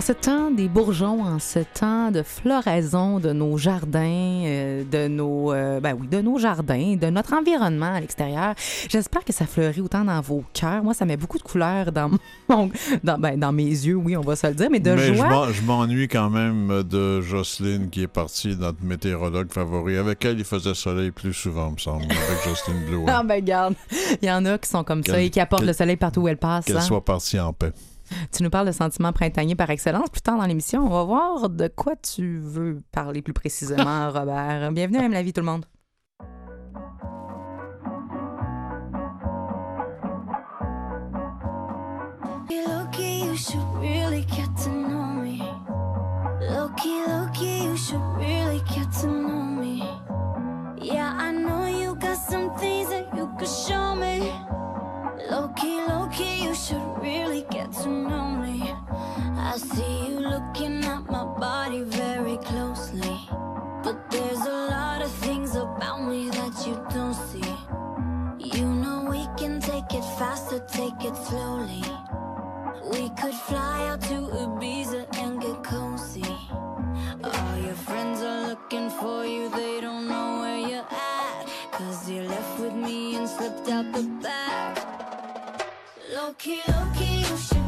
En ce temps des bourgeons, en ce temps de floraison de nos jardins, euh, de nos, euh, ben oui, de nos jardins, de notre environnement à l'extérieur, j'espère que ça fleurit autant dans vos cœurs. Moi, ça met beaucoup de couleurs dans mon, dans, ben, dans mes yeux, oui, on va se le dire, mais de Mais je joie. m'en- je m'ennuie quand même de Jocelyne qui est partie, notre météorologue favori. Avec elle, il faisait soleil plus souvent, me semble, avec Jocelyne Bleu. Ah ben garde, il y en a qui sont comme ça et qui apportent le soleil partout où elles passent. Qu'elle hein. soit partie en paix. Tu nous parles de sentiments printaniers par excellence. Plus tard dans l'émission, on va voir de quoi tu veux parler plus précisément, Robert. Bienvenue à Même la vie, tout le monde. Hey, Loki, you should really get to know me. Loki, Loki, you should really get to know me. Yeah, I know you got some things that you could show me. Loki, Loki, you should really get to know me. I see you looking at my body very closely. But there's a lot of things about me that you don't see. You know we can take it faster, take it slowly. We could fly out to Ibiza and get cozy. All your friends are looking for you, they don't know where you're at. Cause you left with me and slipped out the back. Loki, Loki, you should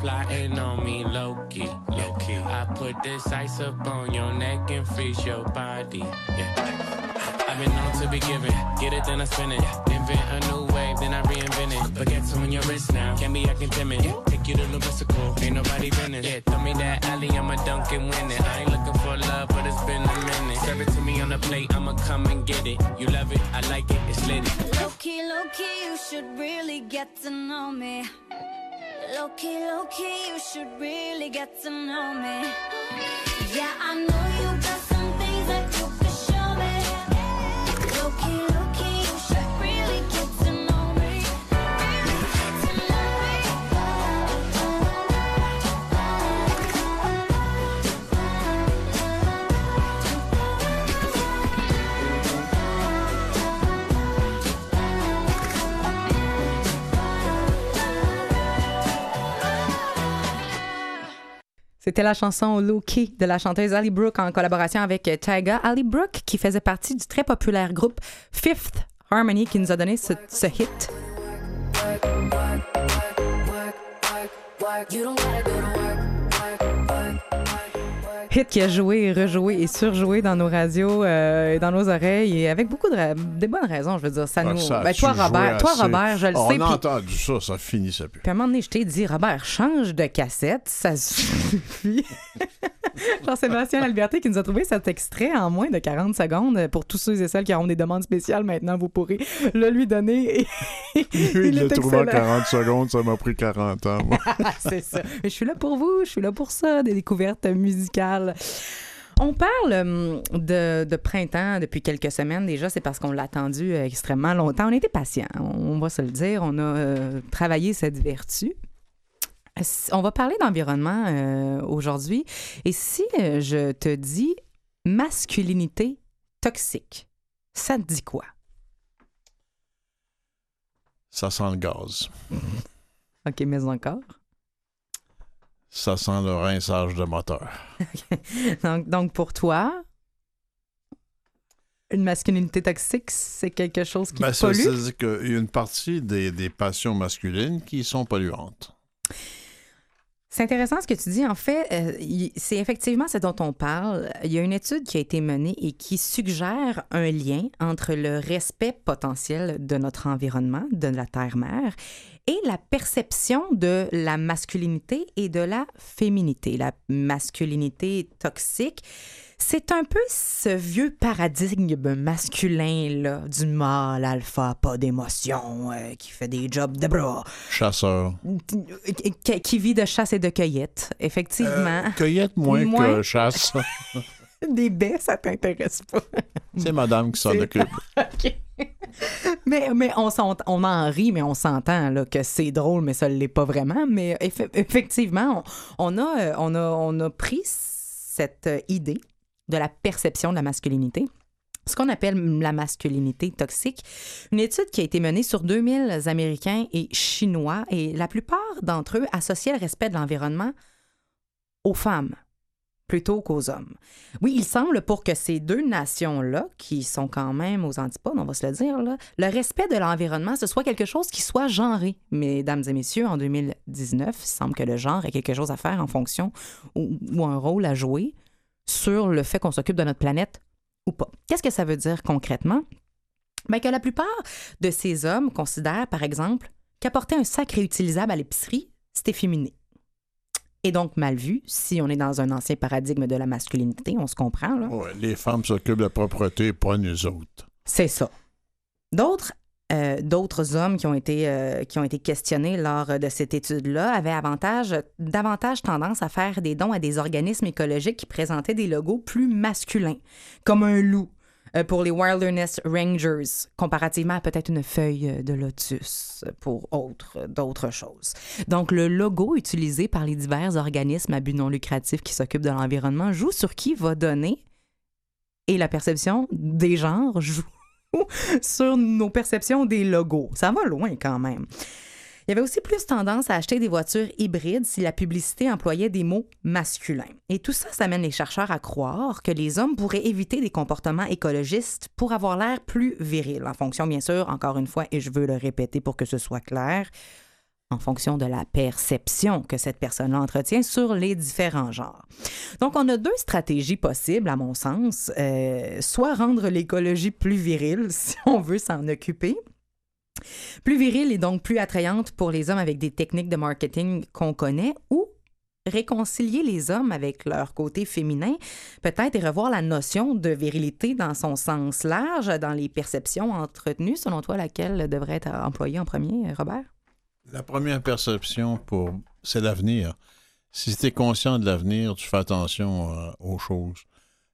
plotting on me, Loki. Loki. I put this ice up on your neck and freeze your body. Yeah. I've been known to be giving, get it then I spin it. Invent a new wave, then I reinvent it. Baguettes on your wrist now, can't be acting timid. Take you to the bicycle, ain't nobody business. Yeah, throw me that alley, I'ma dunk and win it. I ain't looking for love, but it's been a minute. Serve it to me on a plate, I'ma come and get it. You love it, I like it, it's lit. Loki, Loki, you should really get to know me. Loki, Loki, you should really get to know me. Yeah, I know C'était la chanson Loki de la chanteuse Ali Brooke en collaboration avec Tyga. Ali Brooke qui faisait partie du très populaire groupe Fifth Harmony qui nous a donné ce hit. Hit qui a joué rejoué et surjoué dans nos radios euh, et dans nos oreilles et avec beaucoup de, bonnes raisons, je veux dire. Ça Ah, nous... ça Ben, toi, Robert, toi, assez? Robert, je le On sais. a puis- entendu ça, ça finit, ça pue. puis à un moment donné, je t'ai dit, Robert, change de cassette, ça suffit. Jean-Sébastien Alberté qui nous a trouvé cet extrait en moins de 40 secondes. Pour tous ceux et celles qui auront des demandes spéciales maintenant, vous pourrez le lui donner. Et Lui, il l'a trouvé en excellent. 40 secondes, ça m'a pris 40 ans. moi. C'est ça. Mais je suis là pour vous, je suis là pour ça, des découvertes musicales. On parle hum, de, de printemps depuis quelques semaines déjà, c'est parce qu'on l'a attendu euh, extrêmement longtemps. On était patient, on va se le dire. On a euh, travaillé cette vertu. On va parler d'environnement euh, aujourd'hui. Et si euh, je te dis masculinité toxique, ça te dit quoi? Ça sent le gaz. OK, mais encore? Ça sent le rinçage de moteur. Donc, donc pour toi, une masculinité toxique, c'est quelque chose qui Ben, ça, pollue? C'est-à-dire qu'il y a une partie des, des passions masculines qui sont polluantes. C'est intéressant ce que tu dis. En fait, euh, c'est effectivement ce dont on parle. Il y a une étude qui a été menée et qui suggère un lien entre le respect potentiel de notre environnement, de la Terre-Mère, et la perception de la masculinité et de la féminité. La masculinité toxique, c'est un peu ce vieux paradigme masculin là, du mâle alpha, pas d'émotion, euh, qui fait des jobs de bras, Chasseur. qui, qui vit de chasse et de cueillette, effectivement. Euh, cueillette moins, Moins. que chasse. Des baies, ça t'intéresse pas. C'est madame qui s'en occupe. OK. mais mais on, on en rit, mais on s'entend là, que c'est drôle, mais ça ne l'est pas vraiment. Mais eff- effectivement, on, on a, euh, on, a, on a pris cette idée de la perception de la masculinité. Ce qu'on appelle la masculinité toxique, une étude qui a été menée sur 2000 Américains et Chinois, et la plupart d'entre eux associaient le respect de l'environnement aux femmes plutôt qu'aux hommes. Oui, il semble pour que ces deux nations-là, qui sont quand même aux antipodes, on va se le dire, là, le respect de l'environnement, ce soit quelque chose qui soit genré. Mesdames et messieurs, en 2019, il semble que le genre ait quelque chose à faire en fonction ou, ou un rôle à jouer sur le fait qu'on s'occupe de notre planète ou pas. Qu'est-ce que ça veut dire concrètement? Bien, que la plupart de ces hommes considèrent, par exemple, qu'apporter un sac réutilisable à l'épicerie, c'est efféminé et donc mal vu si on est dans un ancien paradigme de la masculinité, on se comprend, là. Ouais, les femmes s'occupent de la propreté, pas nous autres. C'est ça. D'autres euh, d'autres hommes qui ont, été, euh, qui ont été questionnés lors de cette étude-là avaient avantage, davantage tendance à faire des dons à des organismes écologiques qui présentaient des logos plus masculins, comme un loup euh, pour les Wilderness Rangers, comparativement à peut-être une feuille de lotus pour autre- d'autres choses. Donc, le logo utilisé par les divers organismes à but non lucratif qui s'occupent de l'environnement joue sur qui va donner et la perception des genres joue sur nos perceptions des logos. Ça va loin quand même. Il y avait aussi plus tendance à acheter des voitures hybrides si la publicité employait des mots masculins. Et tout ça, ça amène les chercheurs à croire que les hommes pourraient éviter des comportements écologistes pour avoir l'air plus viril, en fonction, bien sûr, encore une fois, et je veux le répéter pour que ce soit clair, en fonction de la perception que cette personne entretient sur les différents genres. Donc, on a deux stratégies possibles, à mon sens. Euh, soit rendre l'écologie plus virile, si on veut s'en occuper. Plus virile et donc plus attrayante pour les hommes avec des techniques de marketing qu'on connaît, ou réconcilier les hommes avec leur côté féminin, peut-être et revoir la notion de virilité dans son sens large, dans les perceptions entretenues. Selon toi, laquelle devrait être employée en premier, Robert? La première perception, pour c'est l'avenir. Si tu es conscient de l'avenir, tu fais attention euh, aux choses.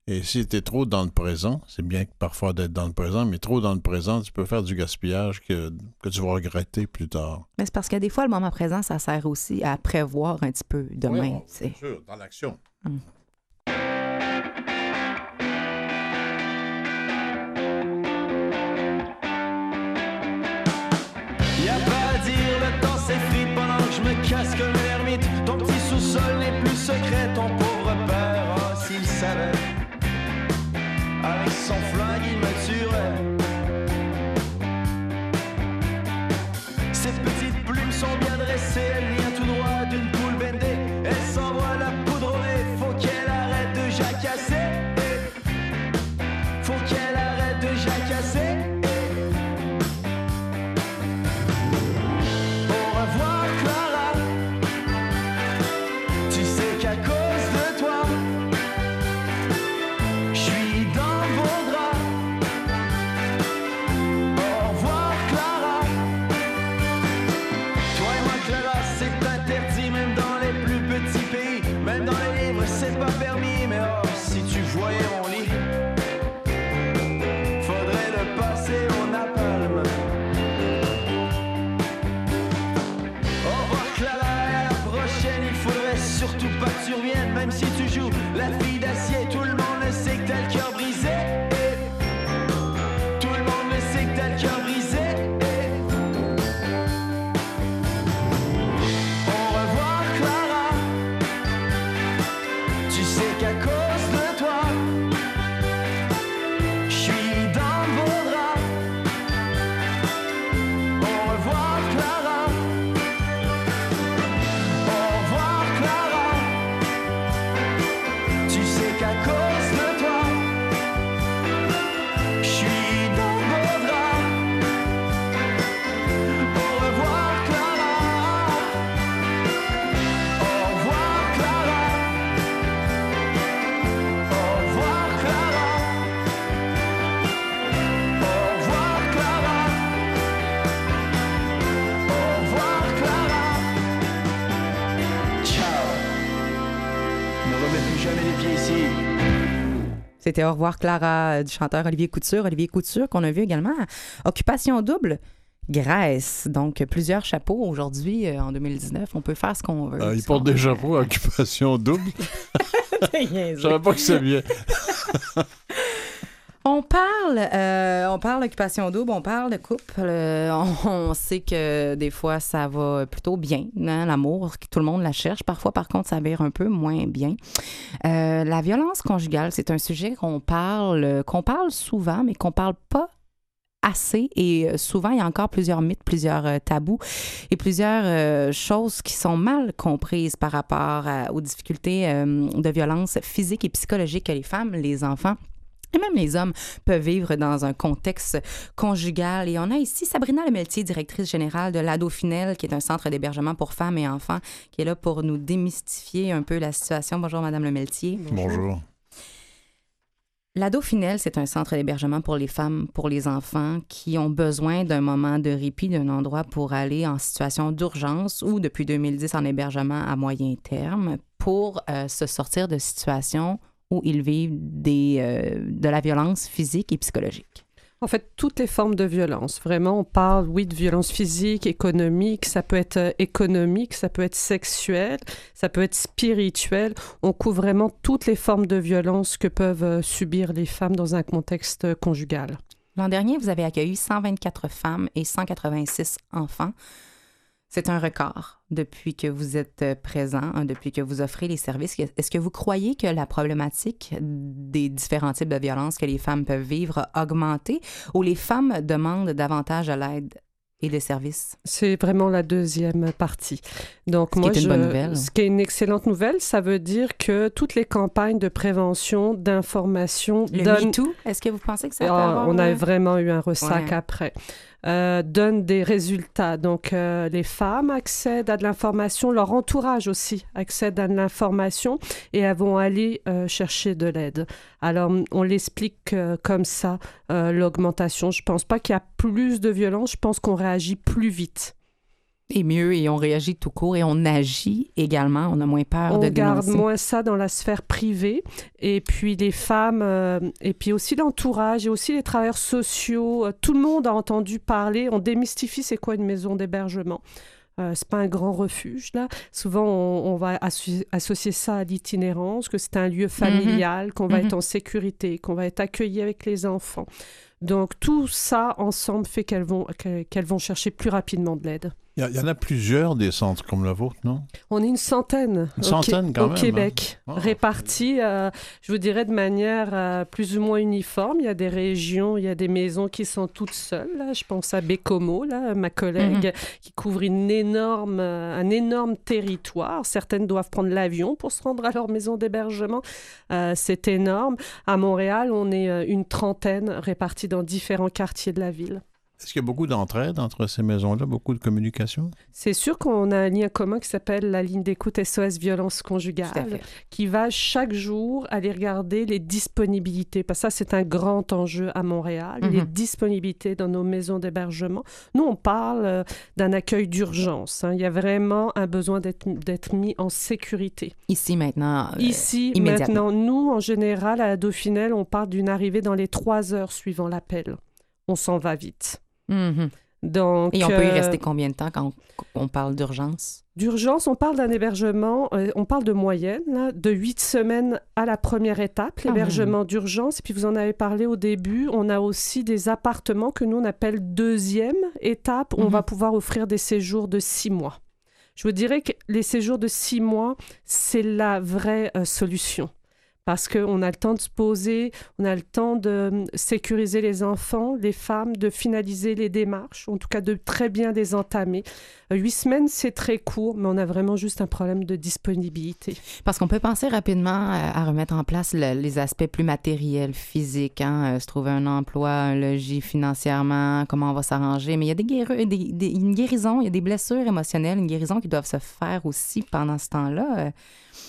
Et si tu es trop dans le présent, c'est bien que parfois d'être dans le présent, mais trop dans le présent, tu peux faire du gaspillage que, que tu vas regretter plus tard. Mais c'est parce que des fois, le moment présent, ça sert aussi à prévoir un petit peu demain. Oui, bien sûr, dans l'action. Y'a C'était Au revoir Clara euh, du chanteur Olivier Couture. Olivier Couture qu'on a vu également à Occupation double. Grèce. Donc, plusieurs chapeaux aujourd'hui, euh, en 2019. On peut faire ce qu'on veut. Ah, il Ce porte qu'on des chapeaux à occupation double? Je savais pas que ça vient. On parle, euh, on parle d'occupation double, on parle de couple. euh, on, sait que des fois, ça va plutôt bien, hein, l'amour, tout le monde la cherche. Parfois, par contre, ça vire un peu moins bien. Euh, la violence conjugale, c'est un sujet qu'on parle, qu'on parle souvent, mais qu'on parle pas assez et souvent il y a encore plusieurs mythes, plusieurs tabous et plusieurs choses qui sont mal comprises par rapport aux difficultés de violence physique et psychologique que les femmes, les enfants et même les hommes peuvent vivre dans un contexte conjugal. Et on a ici Sabrina Lemeltier, directrice générale de l'Ado Finel, qui est un centre d'hébergement pour femmes et enfants, qui est là pour nous démystifier un peu la situation. Bonjour, Madame Lemeltier. Bonjour. L'Ado Finel, c'est un centre d'hébergement pour les femmes, pour les enfants qui ont besoin d'un moment de répit, d'un endroit pour aller en situation d'urgence ou depuis 2010 en hébergement à moyen terme pour euh, se sortir de situations où ils vivent des, euh, de la violence physique et psychologique. En fait, toutes les formes de violence. Vraiment, on parle, oui, de violence physique, économique, ça peut être euh, économique, ça peut être sexuel, ça peut être spirituel. On couvre vraiment toutes les formes de violence que peuvent euh, subir les femmes dans un contexte conjugal. L'an dernier, vous avez accueilli 124 femmes et 186 enfants. C'est un record depuis que vous êtes euh, présent, hein, depuis que vous offrez les services. Est-ce que vous croyez que la problématique des différents types de violences que les femmes peuvent vivre a augmenté ou les femmes demandent davantage de l'aide et des services? C'est vraiment la deuxième partie. Donc, Ce qui moi, est une je- bonne nouvelle. Ce qui est une excellente nouvelle, ça veut dire que toutes les campagnes de prévention, d'information Le donnent MeToo, est-ce que vous pensez que ça peut Ah, avoir... on a vraiment eu un ressac Ouais. après. Euh, donne des résultats. Donc, euh, les femmes accèdent à de l'information, leur entourage aussi accède à de l'information et elles vont aller euh, chercher de l'aide. Alors, on l'explique euh, comme ça, euh, l'augmentation. Je pense pas qu'il y a plus de violence, je pense qu'on réagit plus vite. Et mieux, et on réagit tout court et on agit également. On a moins peur on de garde dénoncer. moins ça dans la sphère privée. Et puis les femmes, euh, et puis aussi l'entourage, et aussi les travailleurs sociaux. euh, tout le monde a entendu parler. On démystifie c'est quoi une maison d'hébergement. Euh, c'est pas un grand refuge là. Souvent on, on va associer ça à l'itinérance, que c'est un lieu familial, qu'on va Mhm. être en sécurité, qu'on va être accueilli avec les enfants. Donc tout ça ensemble fait qu'elles vont qu'elles vont chercher plus rapidement de l'aide. Il y, en a plusieurs des centres comme le vôtre, non? On est une centaine, Une au centaine, Qué- quand au même, Québec, hein. Répartis, euh, je vous dirais, de manière euh, plus ou moins uniforme. Il y a des régions, il y a des maisons qui sont toutes seules. là. Je pense à Bécomo, là, ma collègue, qui couvre une énorme, euh, un énorme territoire. Certaines doivent prendre l'avion pour se rendre à leur maison d'hébergement. Euh, C'est énorme. À Montréal, on est euh, une trentaine répartis dans différents quartiers de la ville. Est-ce qu'il y a beaucoup d'entraide entre ces maisons-là, beaucoup de communication? C'est sûr qu'on a un lien commun qui s'appelle la ligne d'écoute SOS violence conjugale. qui va chaque jour aller regarder les disponibilités. Parce que ça, c'est un grand enjeu à Montréal, Mhm. les disponibilités dans nos maisons d'hébergement. Nous, on parle euh, d'un accueil d'urgence. hein. Il y a vraiment un besoin d'être mis en sécurité. Ici, maintenant. euh, Ici, maintenant, nous, en général, à la Dauphinelle, on parle d'une arrivée dans les trois heures suivant l'appel. On s'en va vite. Mhm. Donc, Et on peut y euh, rester combien de temps quand on, on parle d'urgence? D'urgence, on parle d'un hébergement, euh, on parle de moyenne, là, de huit semaines à la première étape, Quand l'hébergement d'urgence. Et puis vous en avez parlé au début, on a aussi des appartements que nous on appelle deuxième étape, où on Mhm. va pouvoir offrir des séjours de six mois. Je vous dirais que les séjours de six mois, c'est la vraie euh, solution. Parce qu'on a le temps de se poser, on a le temps de euh, sécuriser les enfants, les femmes, de finaliser les démarches, en tout cas de très bien les entamer. Euh, Huit semaines, c'est très court, mais on a vraiment juste un problème de disponibilité. Parce qu'on peut penser rapidement à, à remettre en place le- les aspects plus matériels, physiques, hein, euh, se trouver un emploi, un logis financièrement, comment on va s'arranger. Mais il y a des, guéri- des- des- une guérison, il y a des blessures émotionnelles, une guérison qui doivent se faire aussi pendant ce temps-là. Euh,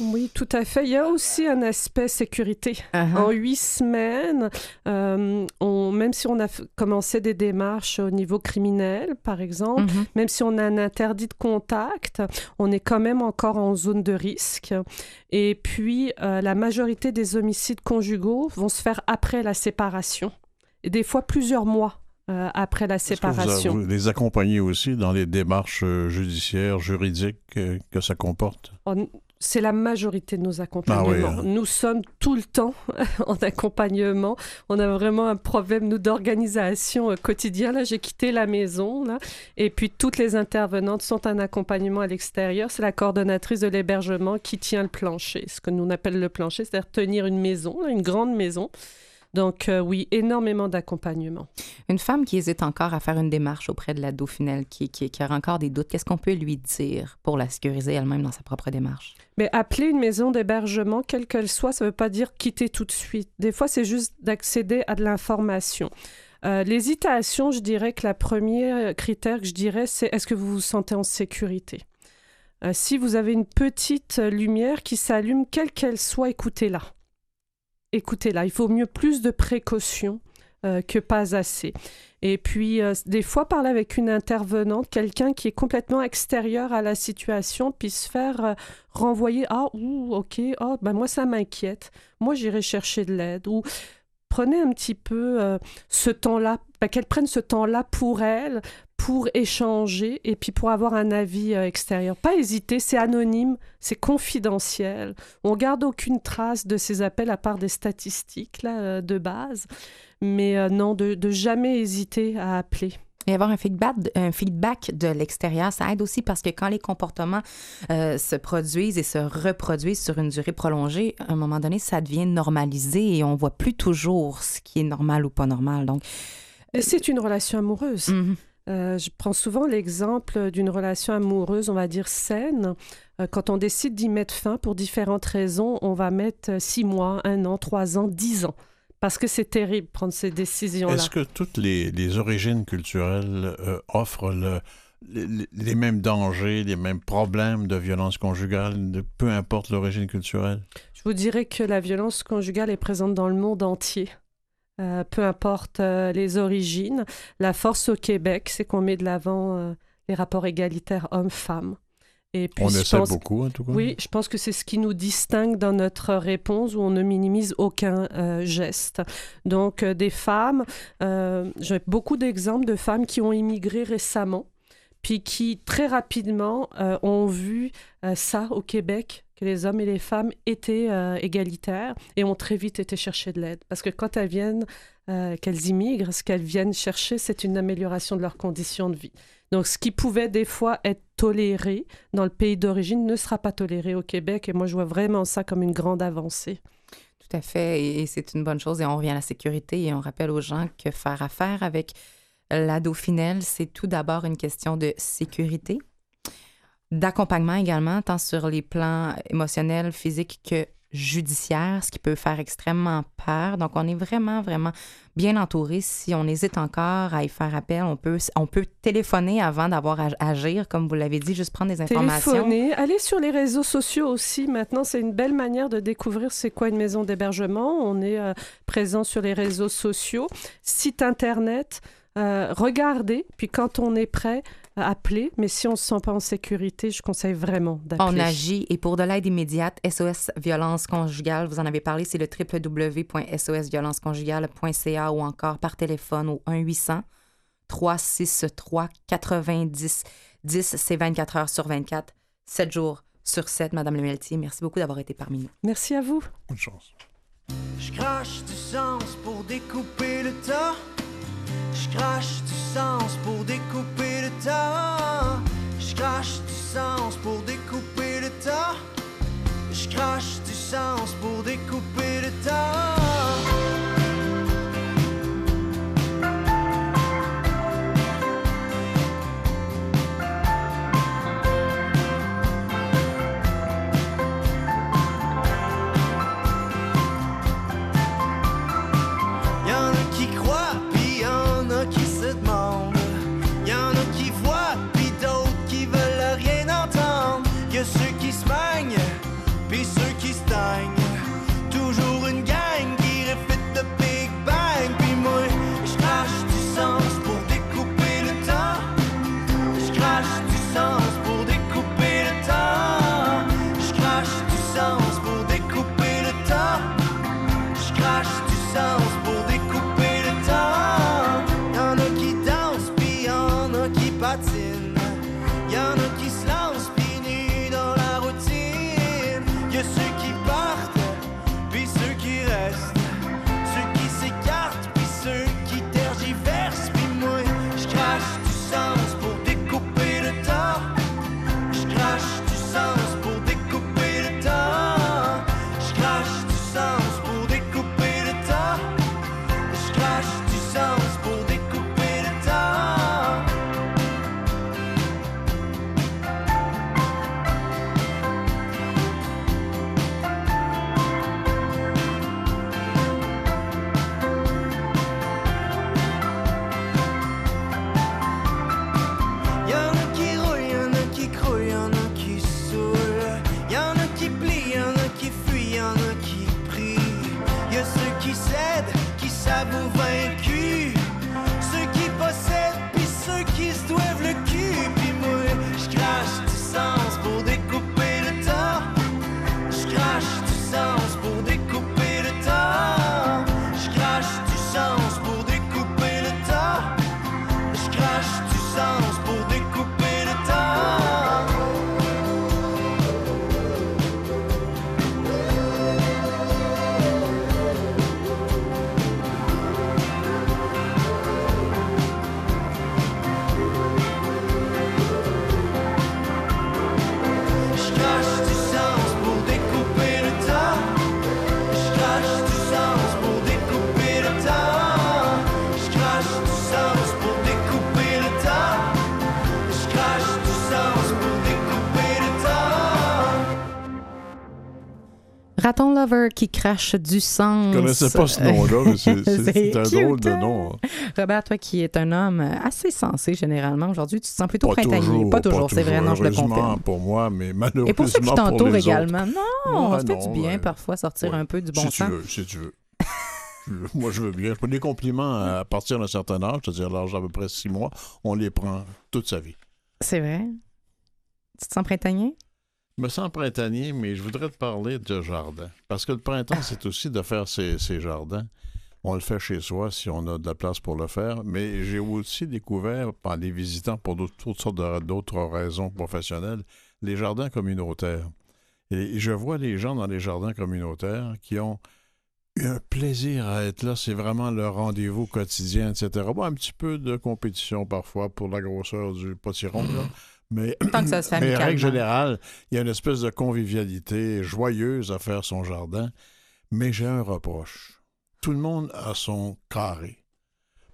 Oui, tout à fait. Il y a aussi un aspect volet sécurité. Uh-huh. En huit semaines, euh, on, même si on a f- commencé des démarches au niveau criminel, par exemple, Mhm. même si on a un interdit de contact, on est quand même encore en zone de risque. Et puis, euh, la majorité des homicides conjugaux vont se faire après la séparation. Et des fois plusieurs mois euh, après la vous, séparation. vous les accompagnez aussi dans les démarches judiciaires, juridiques euh, que ça comporte? On- C'est la majorité de nos accompagnements. Ah oui, hein. Nous sommes tout le temps en accompagnement. On a vraiment un problème, nous, d'organisation euh, quotidien. Là, j'ai quitté la maison, là, et puis toutes les intervenantes sont en accompagnement à l'extérieur. C'est la coordonnatrice de l'hébergement qui tient le plancher, ce que nous on appelle le plancher, c'est-à-dire tenir une maison, là, une grande maison. Donc, euh, oui, énormément d'accompagnement. Une femme qui hésite encore à faire une démarche auprès de la Dauphinelle, qui, qui, qui a encore des doutes, qu'est-ce qu'on peut lui dire pour la sécuriser elle-même dans sa propre démarche? Mais appeler une maison d'hébergement, quelle qu'elle soit, ça ne veut pas dire quitter tout de suite. Des fois, c'est juste d'accéder à de l'information. Euh, L'hésitation, je dirais que la première critère que je dirais, c'est est-ce que vous vous sentez en sécurité? Euh, Si vous avez une petite lumière qui s'allume, quelle qu'elle soit, écoutez-la. Écoutez-la. Il faut mieux plus de précautions euh, que pas assez. Et puis, euh, des fois, parler avec une intervenante, quelqu'un qui est complètement extérieur à la situation, puis se faire euh, renvoyer Ah, ouh, ok, ah, ben moi, ça m'inquiète. Moi, j'irai chercher de l'aide. Ou prenez un petit peu ce temps-là, ben, qu'elle prenne ce temps-là pour elle, pour échanger et puis pour avoir un avis euh, extérieur. Pas hésiter, c'est anonyme, c'est confidentiel. On garde aucune trace de ces appels à part des statistiques là, euh, de base. Mais euh, non, de, de jamais hésiter à appeler. Et avoir un feedback, un feedback de l'extérieur, ça aide aussi parce que quand les comportements euh, se produisent et se reproduisent sur une durée prolongée, à un moment donné, ça devient normalisé et on voit plus toujours ce qui est normal ou pas normal. Donc, c'est une relation amoureuse. mhm. Euh, je prends souvent l'exemple d'une relation amoureuse, on va dire saine. Euh, quand on décide d'y mettre fin pour différentes raisons, on va mettre six mois, un an, trois ans, dix ans. Parce que c'est terrible prendre ces décisions-là. Est-ce que toutes les, les origines culturelles euh, offrent le- les, les mêmes dangers, les mêmes problèmes de violence conjugale, de, peu importe l'origine culturelle? Je vous dirais que la violence conjugale est présente dans le monde entier. Euh, peu importe euh, les origines. La force au Québec, c'est qu'on met de l'avant euh, les rapports égalitaires hommes-femmes. Et puis, On je essaie pense- beaucoup, en tout cas. Oui, je pense que c'est ce qui nous distingue dans notre réponse où on ne minimise aucun euh, geste. Donc, euh, des femmes, euh, j'ai beaucoup d'exemples de femmes qui ont immigré récemment, puis qui très rapidement ont vu ça au Québec, que les hommes et les femmes étaient euh, égalitaires et ont très vite été chercher de l'aide. Parce que quand elles viennent, euh, qu'elles immigrent, ce qu'elles viennent chercher, c'est une amélioration de leurs conditions de vie. Donc, ce qui pouvait des fois être toléré dans le pays d'origine ne sera pas toléré au Québec. Et moi, je vois vraiment ça comme une grande avancée. Tout à fait, et, et c'est une bonne chose. Et on revient à la sécurité et on rappelle aux gens que faire affaire avec la Dauphinelle, c'est tout d'abord une question de sécurité, d'accompagnement également, tant sur les plans émotionnels, physiques que judiciaires, ce qui peut faire extrêmement peur. Donc, on est vraiment, vraiment bien entouré. Si on hésite encore à y faire appel, on peut, on peut téléphoner avant d'avoir à agir, comme vous l'avez dit, juste prendre des informations. Téléphoner, aller sur les réseaux sociaux aussi. Maintenant, c'est une belle manière de découvrir c'est quoi une maison d'hébergement. On est euh, présent sur les réseaux sociaux, site internet. Euh, regardez, puis quand on est prêt, appelez. Mais si on ne se sent pas en sécurité, je conseille vraiment d'appeler. On agit et pour de l'aide immédiate, SOS Violence Conjugale, vous en avez parlé, c'est le www.sosviolenceconjugale.ca ou encore par téléphone au 1-800 363 90 10. C'est 24 heures sur 24, 7 jours sur 7. Madame Lemeltier, merci beaucoup d'avoir été parmi nous. Merci à vous. Bonne chance. Je crache du sens pour découper le temps. Je crache du sens pour découper le temps. Je crache du sens pour découper le temps. Je crache du sens pour découper le temps. Raton Lover qui crache du sens. Je connaissais pas ce nom-là, mais c'est- un cute, drôle de hein? nom. Robert, toi qui es un homme assez sensé généralement aujourd'hui, tu te sens plutôt Pas printanier. toujours, pas toujours, c'est vrai, non, je le confirme. pour moi, mais malheureusement Et pour ceux qui t'entourent autres. également, non, Ouais, ça fait non, du bien ouais. parfois sortir Ouais. un peu du bon si tu veux, si tu veux. Moi, je veux bien. Je prends des compliments à partir d'un certain âge, c'est-à-dire l'âge d'à peu près six mois, on les prend toute sa vie. C'est vrai? Tu te sens printanier? Je me sens printanier, mais je voudrais te parler de jardin. Parce que le printemps, c'est aussi de faire ses, ses jardins. On le fait chez soi si on a de la place pour le faire, mais j'ai aussi découvert, en les visitant pour d'autres- toutes sortes d'autres raisons professionnelles, les jardins communautaires. Et je vois les gens dans les jardins communautaires qui ont eu un plaisir à être là. C'est vraiment leur rendez-vous quotidien, etc. Bon, un petit peu de compétition parfois pour la grosseur du potiron, là. Mais, Tant que ça se fait mais en règle générale, il y a une espèce de convivialité joyeuse à faire son jardin. Mais j'ai un reproche. Tout le monde a son carré.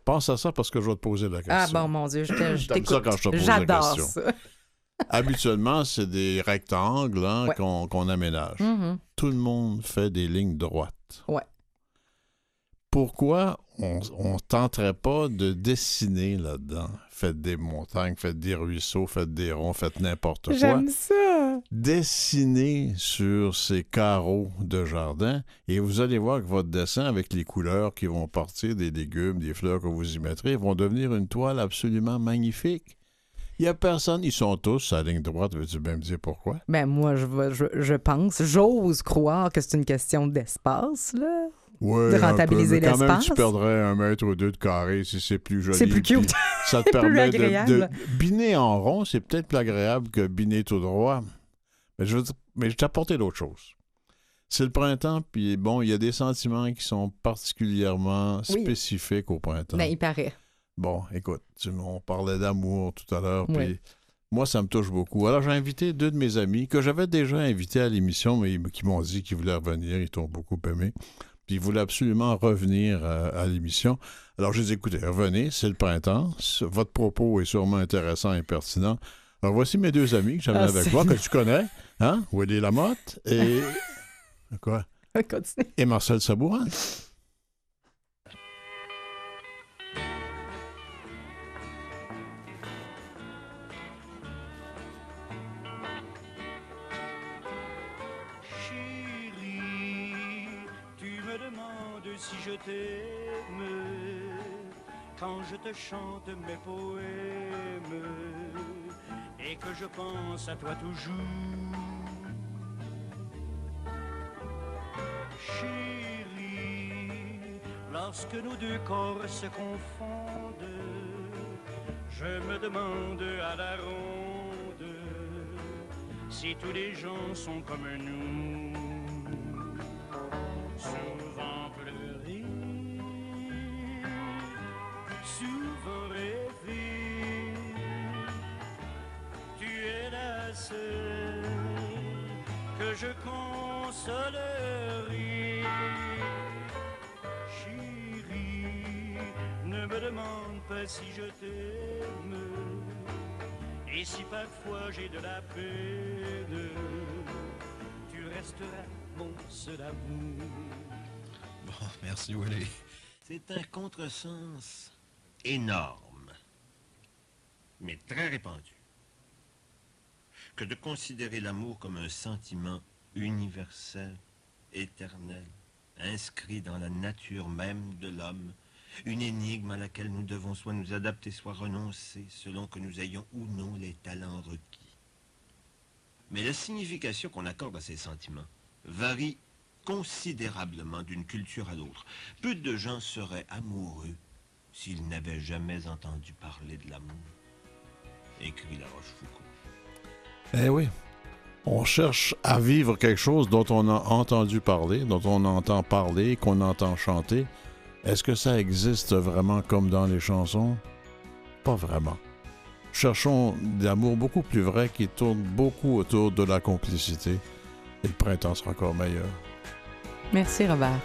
Pense à ça parce que je vais te poser la question. Ah bon, mon Dieu, je je t'écoute. J'adore ça. Habituellement, c'est des rectangles hein, Ouais. qu'on aménage. Mhm. Tout le monde fait des lignes droites. Ouais. Pourquoi on ne tenterait pas de dessiner là-dedans? Faites des montagnes, faites des ruisseaux, faites des ronds, faites n'importe quoi. J'aime ça. Dessinez sur ces carreaux de jardin et vous allez voir que votre dessin, avec les couleurs qui vont partir des légumes, des fleurs que vous y mettrez, vont devenir une toile absolument magnifique. Il n'y a personne, ils sont tous à la ligne droite, veux-tu bien me dire pourquoi? Ben moi, je, je, je pense, j'ose croire que c'est une question d'espace, là. Ouais, de rentabiliser mais quand même, l'espace. tu perdrais un mètre ou deux de carré si c'est plus joli. C'est plus cute. Ça te permet de, de- Biner en rond, c'est peut-être plus agréable que biner tout droit. Mais je veux dire- mais je t'ai apporté d'autres choses. C'est le printemps, puis bon, il y a des sentiments qui sont particulièrement Oui. spécifiques au printemps. Ben, il paraît. Bon, écoute, tu- on parlait d'amour tout à l'heure, Oui. puis moi, ça me touche beaucoup. Alors, j'ai invité deux de mes amis que j'avais déjà invités à l'émission, mais qui m'ont dit qu'ils voulaient revenir, ils t'ont beaucoup aimé. Puis ils voulaient absolument revenir euh, à l'émission. Alors, je les ai dit, écoutez, revenez, c'est le printemps. Votre propos est sûrement intéressant et pertinent. Alors, voici mes deux amis que j'amène Ah, avec moi, que tu connais, hein? Willy Lamotte et... Quoi? Continue. Et Marcel Sabourin. Je t'aime quand je te chante mes poèmes et que je pense à toi toujours. Chérie, lorsque nos deux corps se confondent, Je me demande à la ronde si tous les gens sont comme nous. Si je t'aime. Et si parfois j'ai de la peine, tu resteras mon seul amour. Bon, merci Willy. C'est un contresens énorme, mais très répandu, que de considérer l'amour comme un sentiment universel, éternel, inscrit dans la nature même de l'homme, une énigme à laquelle nous devons soit nous adapter, soit renoncer, selon que nous ayons ou non les talents requis. Mais la signification qu'on accorde à ces sentiments varie considérablement d'une culture à l'autre. Peu de gens seraient amoureux s'ils n'avaient jamais entendu parler de l'amour. Écrit La Rochefoucauld. Eh oui. On cherche à vivre quelque chose dont on a entendu parler, dont on entend parler, qu'on entend chanter. Est-ce que ça existe vraiment comme dans les chansons? Pas vraiment. Cherchons d'amour beaucoup plus vrai qui tourne beaucoup autour de la complicité. Et le printemps sera encore meilleur. Merci, Robert.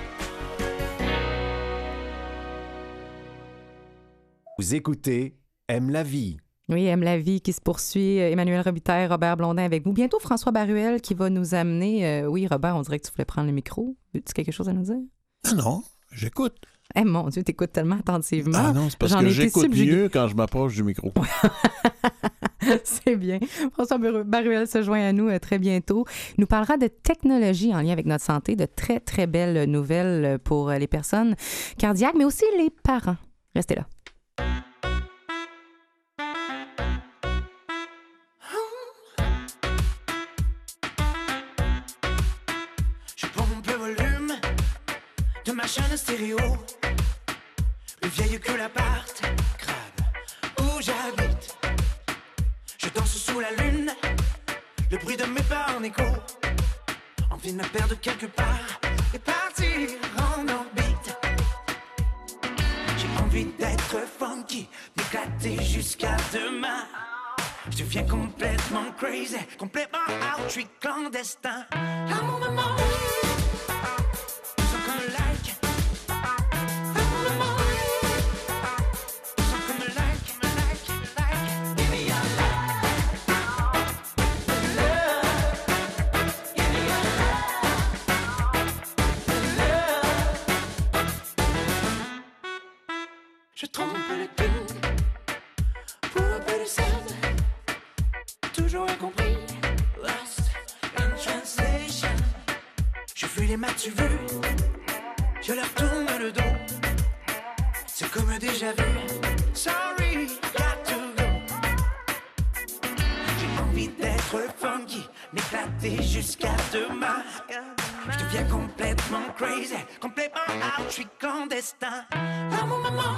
Vous écoutez Aime la vie. Oui, aime la vie qui se poursuit. Emmanuel Robitaille, Robert Blondin avec vous. Bientôt, François Baruel qui va nous amener. euh, oui, Robert, on dirait que tu voulais prendre le micro. As-tu quelque chose à nous dire? Ah non, j'écoute. Eh mon Dieu, t'écoutes tellement attentivement. Ah non, c'est parce J'en que j'écoute mieux quand je m'approche du micro. C'est bien. François Baru- Baruel se joint à nous euh, très bientôt. Il nous parlera de technologie en lien avec notre santé, de très, très belles nouvelles euh, pour euh, les personnes cardiaques, mais aussi les parents. Restez là. Je pompe le volume de ma chaîne stéréo. Vieille que l'appart, crabe, où j'habite. Je danse sous la lune, le bruit de mes pas en écho. Envie de me perdre quelque part et partir en orbite. J'ai envie d'être funky, m'éclater jusqu'à demain. Je deviens complètement crazy, complètement out, je suis clandestin. Tu veux. Je leur tourne le dos. C'est comme déjà vu. Sorry, got to go. J'ai envie d'être funky, m'éclater jusqu'à demain. Je deviens complètement crazy, complètement out, je suis clandestin. À mon moment,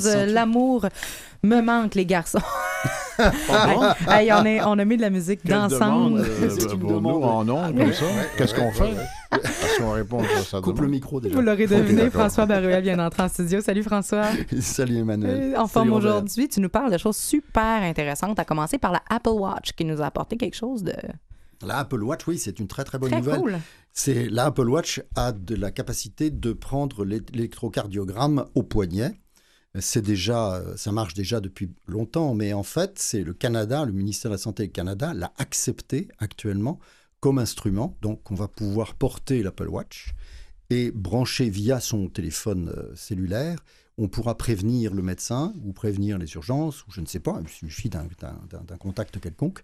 Ça sent-tu? l'amour me manque, les garçons. Hey, on, est- on a mis de la musique d'ensemble. demande, euh, pour nous, en ondes, comme ça? Qu'est-ce qu'on fait? Parce qu'on répond à sa Coupe le micro déjà. Vous l'aurez deviné. François Baruel vient d'entrer en studio. Salut François. Salut Emmanuel. Euh, En forme aujourd'hui, tu nous parles de choses super intéressantes, à commencer par la Apple Watch qui nous a apporté quelque chose de La Apple Watch, oui, c'est une très très bonne très nouvelle. cool. C'est la Apple Watch a de la capacité de prendre l'é- l'électrocardiogramme au poignet. C'est déjà, ça marche déjà depuis longtemps, mais en fait, c'est le Canada, le ministère de la Santé du Canada l'a accepté actuellement comme instrument. Donc, on va pouvoir porter l'Apple Watch et brancher via son téléphone euh, cellulaire. On pourra prévenir le médecin ou prévenir les urgences, ou je ne sais pas, il suffit d'un- contact quelconque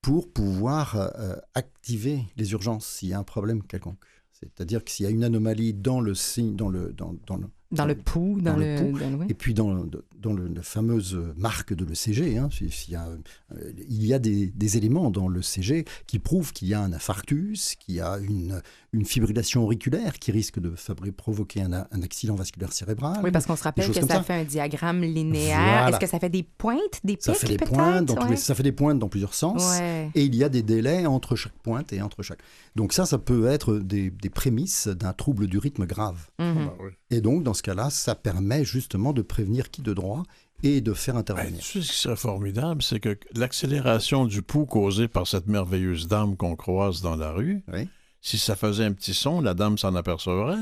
pour pouvoir euh, activer les urgences s'il y a un problème quelconque. C'est-à-dire que s'il y a une anomalie dans le signe, dans le, dans, dans le, Dans le pouls, dans, dans le, le pouls. dans le- oui. et puis dans, dans le- la fameuse marque de l'ECG, hein, y a, euh, il y a des, des éléments dans l'ECG qui prouvent qu'il y a un infarctus, qu'il y a une, une fibrillation auriculaire qui risque de fabri- provoquer un, accident vasculaire cérébral. Oui, parce qu'on se rappelle que ça, ça. fait un diagramme linéaire. Voilà. Est-ce que ça fait des pointes, des ça pics fait des pointes dans tous Ouais. les, ça fait des pointes dans plusieurs sens. Ouais. Et il y a des délais entre chaque pointe et entre chaque. Donc ça, ça peut être des, des prémices d'un trouble du rythme grave. Mhm. Ah, oui. Et donc, dans ce cas-là, ça permet justement de prévenir qui de droit et de faire Ben, intervenir. tu sais ce qui serait formidable, c'est que l'accélération du pouls causée par cette merveilleuse dame qu'on croise dans la rue, Oui. si ça faisait un petit son, la dame s'en apercevrait.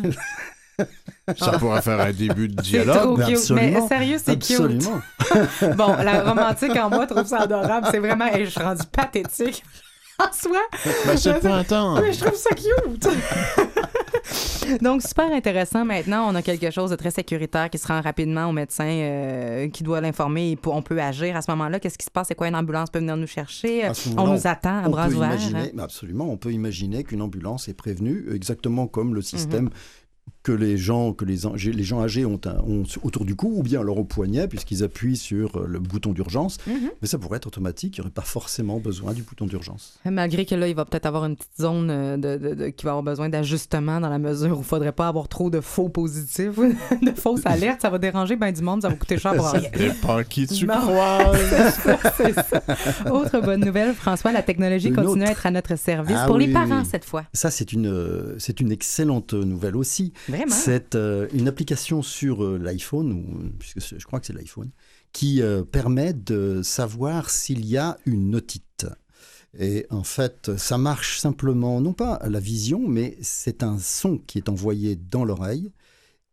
ça pourrait faire un début de trop dialogue. Cute. absolument. Mais sérieux, c'est cute. Bon, la romantique en moi trouve ça adorable. C'est vraiment. je suis rendue pathétique. En soi, Ben, c'est le printemps. mais je trouve ça cute. Donc, super intéressant. Maintenant, on a quelque chose de très sécuritaire qui se rend rapidement au médecin euh, qui doit l'informer. et On peut agir à ce moment-là. Qu'est-ce qui se passe? C'est quoi une ambulance peut venir nous chercher? Ce On nous attend à bras ouverts. hein. absolument, on peut imaginer qu'une ambulance est prévenue, exactement comme le Mhm. système que les gens, que les, gens âgés ont, un- ont autour du cou, ou bien alors au poignet, puisqu'ils appuient sur euh, le bouton d'urgence. Mhm. Mais ça pourrait être automatique, il n'y aurait pas forcément besoin du bouton d'urgence. Malgré que là, il va peut-être avoir une petite zone euh, de, de- de- qui va avoir besoin d'ajustement dans la mesure où il ne faudrait pas avoir trop de faux positifs, de fausses alertes. Ça va déranger bien du monde, ça va coûter cher pour rien. dépend qui tu Non. croises. C'est ça. Autre bonne nouvelle, François, la technologie Une continue à être à notre service Ah pour oui, les parents oui. cette fois. Ça, c'est une, euh, c'est une excellente nouvelle aussi. C'est euh, une application sur euh, l'iPhone, puisque je crois que c'est l'iPhone, qui euh, permet de savoir s'il y a une otite. Et en fait, ça marche simplement, non pas à la vision, mais c'est un son qui est envoyé dans l'oreille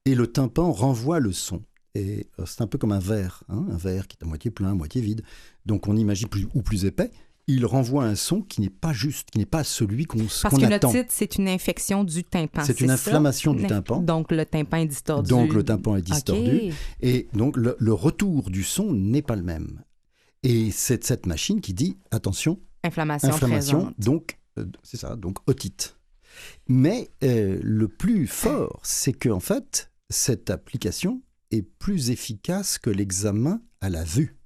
et le tympan renvoie le son. Et c'est un peu comme un verre, hein, un verre qui est à moitié plein, à moitié vide. Donc on imagine plus ou plus épais. Il renvoie un son qui n'est pas juste, qui n'est pas celui qu'on Parce qu'on qu'une attend. otite, c'est une infection du tympan. C'est une ça? inflammation du tympan. Donc le tympan est distordu. Donc le tympan est distordu. Et donc, le, le retour du son n'est pas le même. Et c'est cette machine qui dit, attention, Inflammation, inflammation, présente. donc, euh, c'est ça, donc otite. Mais euh, le plus fort, c'est qu'en fait, cette application est plus efficace que l'examen à la vue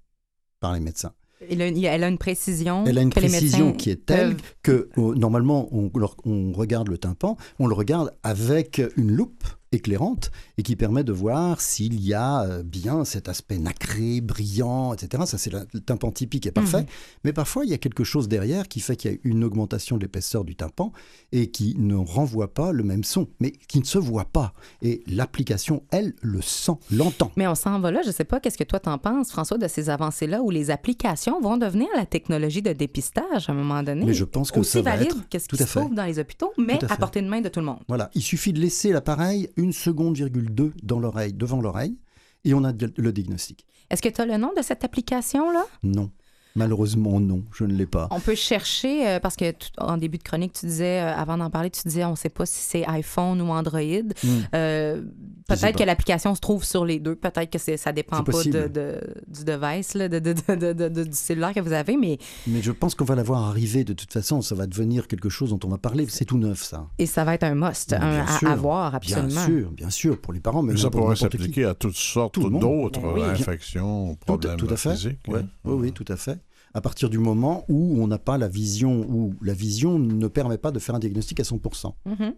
par les médecins. Elle a, une, elle a une précision. Elle a une que les précision médecins qui est telle peuvent- que normalement, on regarde le tympan, on le regarde avec une loupe éclairante et qui permet de voir s'il y a euh, bien cet aspect nacré, brillant, etc. Ça, c'est le tympan typique parfait. Mhm. Mais parfois, il y a quelque chose derrière qui fait qu'il y a une augmentation de l'épaisseur du tympan et qui ne renvoie pas le même son, mais qui ne se voit pas. Et l'application, elle, le sent, l'entend. Mais on s'en va là. Je sais pas, qu'est-ce que toi t'en penses, François, de ces avancées-là où les applications vont devenir la technologie de dépistage à un moment donné? Mais je pense que Aussi ça va valide être- que ce tout qui à se fait. trouve dans les hôpitaux, mais à portée de main de tout le monde. Voilà, il suffit de laisser l'appareil une seconde, virgule deux dans l'oreille, devant l'oreille, et on a le diagnostic. Est-ce que tu as le nom de cette application-là? Non, malheureusement non, je ne l'ai pas. On peut chercher, euh, parce que tout- en début de chronique, tu disais, euh, avant d'en parler, tu disais, on ne sait pas si c'est iPhone ou Android. Hmm. Euh, peut-être que l'application se trouve sur les deux. Peut-être que ça dépend C'est pas de, possible. de- du device, là, de, de- de- de- de- de- du cellulaire que vous avez, mais Mais je pense qu'on va la voir arriver de toute façon, ça va devenir quelque chose dont on va parler, c'est tout neuf ça. et ça va être un must, Mais un bien à avoir absolument. Bien sûr, bien sûr, pour les parents, mais ça pour pourrait s'appliquer à toutes sortes Tout d'autres oui. infections, Tout, problèmes tout à fait. physiques. Ouais. hein. Oui, oui, tout à fait. À partir du moment où on n'a pas la vision, où la vision ne permet pas de faire un diagnostic à 100%. Mhm.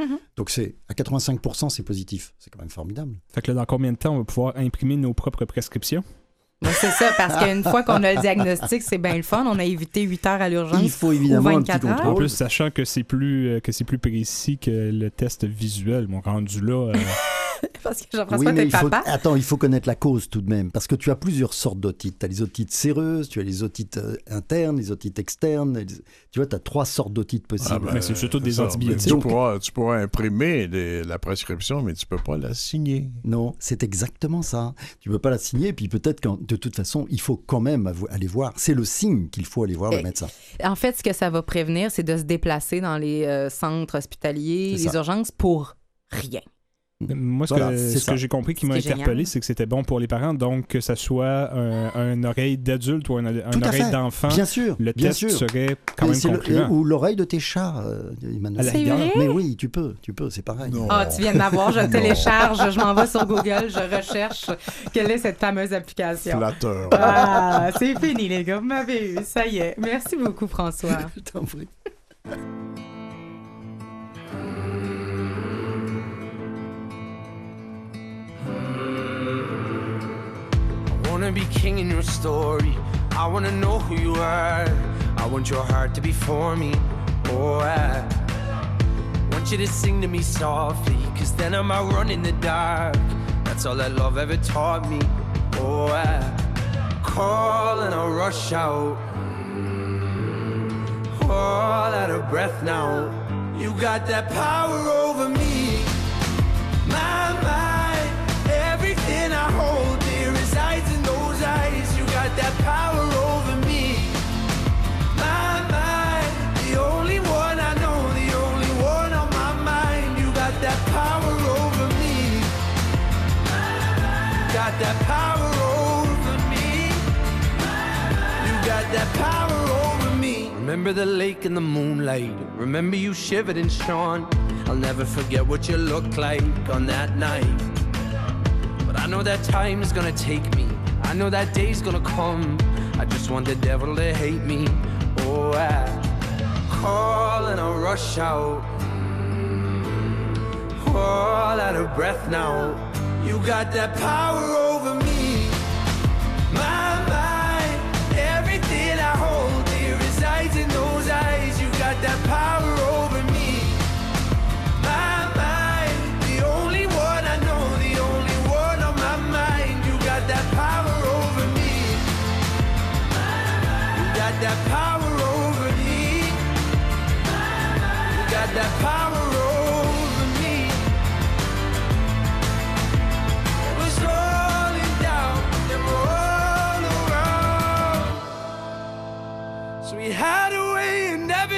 Mhm. Donc c'est à 85%, c'est positif. C'est quand même formidable. Fait que là, dans combien de temps on va pouvoir imprimer nos propres prescriptions? Ben, c'est ça, parce qu'une fois qu'on a le diagnostic, c'est bien le fun. On a évité 8 heures à l'urgence. Il faut évidemment ou un petit 24 heures. contrôle. En plus, sachant que c'est plus, euh, que c'est plus précis que le test visuel, mon rendu là. euh, Parce que Jean-François, Oui, mais il faut... papa. Attends, il faut connaître la cause tout de même, parce que tu as plusieurs sortes d'otites. Tu as les otites séreuses, tu as les otites euh, internes, les otites externes. les- Tu vois, tu as trois sortes d'otites possibles. Ah, ben, Mais c'est surtout des ça. antibiotiques. Tu pourras, tu pourras imprimer les- la prescription, mais tu peux pas la signer. Non, c'est exactement ça. Tu peux pas la signer, puis peut-être que de toute façon, il faut quand même aller voir. C'est le signe qu'il faut aller voir Eh, le médecin. En fait, ce que ça va prévenir, c'est de se déplacer dans les euh, centres hospitaliers, les urgences pour rien. Moi, ce Voilà, que, c'est ce ça. que j'ai compris qui m'a interpellé, c'est que c'était bon pour les parents, donc que ça soit un, un oreille d'adulte ou un, oreille d'enfant, Bien sûr, le bien test sûr. serait quand même le- concluant. ou l'oreille de tes chats, euh, Emmanuel. Vrai? Mais oui, tu peux, tu peux, c'est pareil. Ah, tu viens de m'avoir, je télécharge, je m'en vais sur Google, je recherche quelle est cette fameuse application. Flatteur. Ah, c'est fini, les gars, vous m'avez eu, ça y est. Merci beaucoup, François. Je t'en prie. Wanna be king in your story. I wanna know who you are. I want your heart to be for me. Oh, I want you to sing to me softly. Cause then I might run in the dark. That's all that love ever taught me. Oh, I call and I rush out. All out of breath now. You got that power over me. My mind, everything I hold that power over me. You got that power over me. Remember the lake in the moonlight. Remember you shivered and shone. I'll never forget what you looked like on that night. But I know that time is gonna take me. I know that day's gonna come. I just want the devil to hate me. Oh, I call and I rush out. All out of breath now. You got that power over me. My mind, everything I hold dear resides in those eyes. You got that power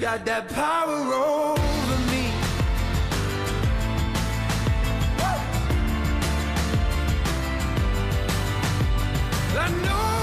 Got that power over me. I know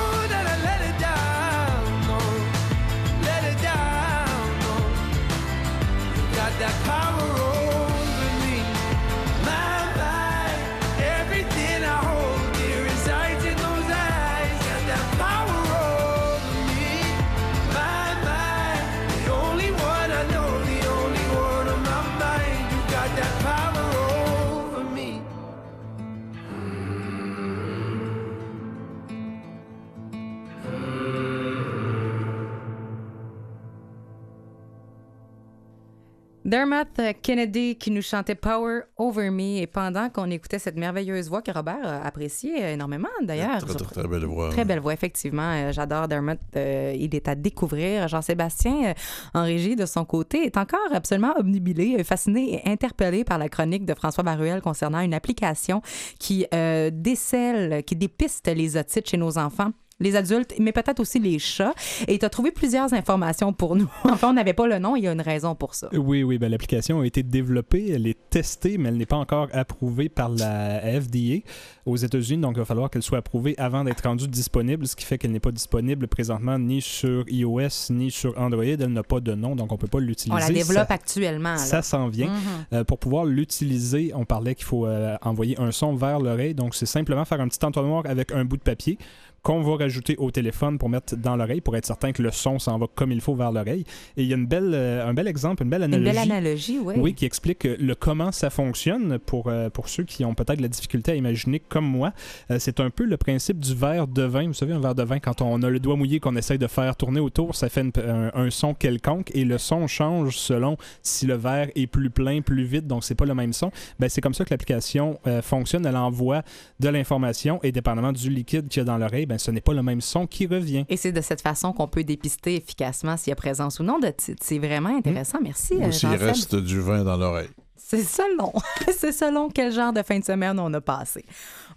Dermot Kennedy qui nous chantait Power Over Me et pendant qu'on écoutait cette merveilleuse voix que Robert a appréciée énormément d'ailleurs. Très, très, très belle voix. Très belle voix, effectivement. Euh, J'adore Dermot. Euh, il est à découvrir. Jean-Sébastien, euh, en régie de son côté, est encore absolument obnubilé, fasciné et interpellé par la chronique de François Baruel concernant une application qui euh, décèle, qui dépiste les otites chez nos enfants les adultes, mais peut-être aussi les chats. Et tu as trouvé plusieurs informations pour nous. enfin, on n'avait pas le nom, il y a une raison pour ça. Oui, oui, ben, l'application a été développée, elle est testée, mais elle n'est pas encore approuvée par la FDA aux États-Unis, donc il va falloir qu'elle soit approuvée avant d'être rendue disponible, ce qui fait qu'elle n'est pas disponible présentement ni sur iOS ni sur Android. Elle n'a pas de nom, donc on ne peut pas l'utiliser. On la développe Ça- actuellement. là. Ça s'en vient. Mhm. Euh, pour pouvoir l'utiliser, on parlait qu'il faut euh, envoyer un son vers l'oreille. Donc, c'est simplement faire un petit entonnoir avec un bout de papier qu'on va rajouter au téléphone pour mettre dans l'oreille pour être certain que le son s'en va comme il faut vers l'oreille. Et il y a une belle, euh, un bel exemple, une belle Une analogie. belle analogie, oui. Oui, qui explique euh, le comment ça fonctionne pour, euh, pour ceux qui ont peut-être la difficulté à imaginer comme moi. C'est un peu le principe du verre de vin. Vous savez, un verre de vin, quand on a le doigt mouillé qu'on essaye de faire tourner autour, ça fait une- un, un son quelconque et le son change selon si le verre est plus plein, plus vite, donc c'est pas le même son. Ben, c'est comme ça que l'application euh, fonctionne. Elle envoie de l'information et dépendamment du liquide qu'il y a dans l'oreille, ben, ce n'est pas le même son qui revient. Et c'est de cette façon qu'on peut dépister efficacement s'il y a présence ou non de titre. C'est vraiment intéressant. Merci. euh, Ou s'il reste du vin dans l'oreille. C'est selon. c'est selon quel genre de fin de semaine on a passé.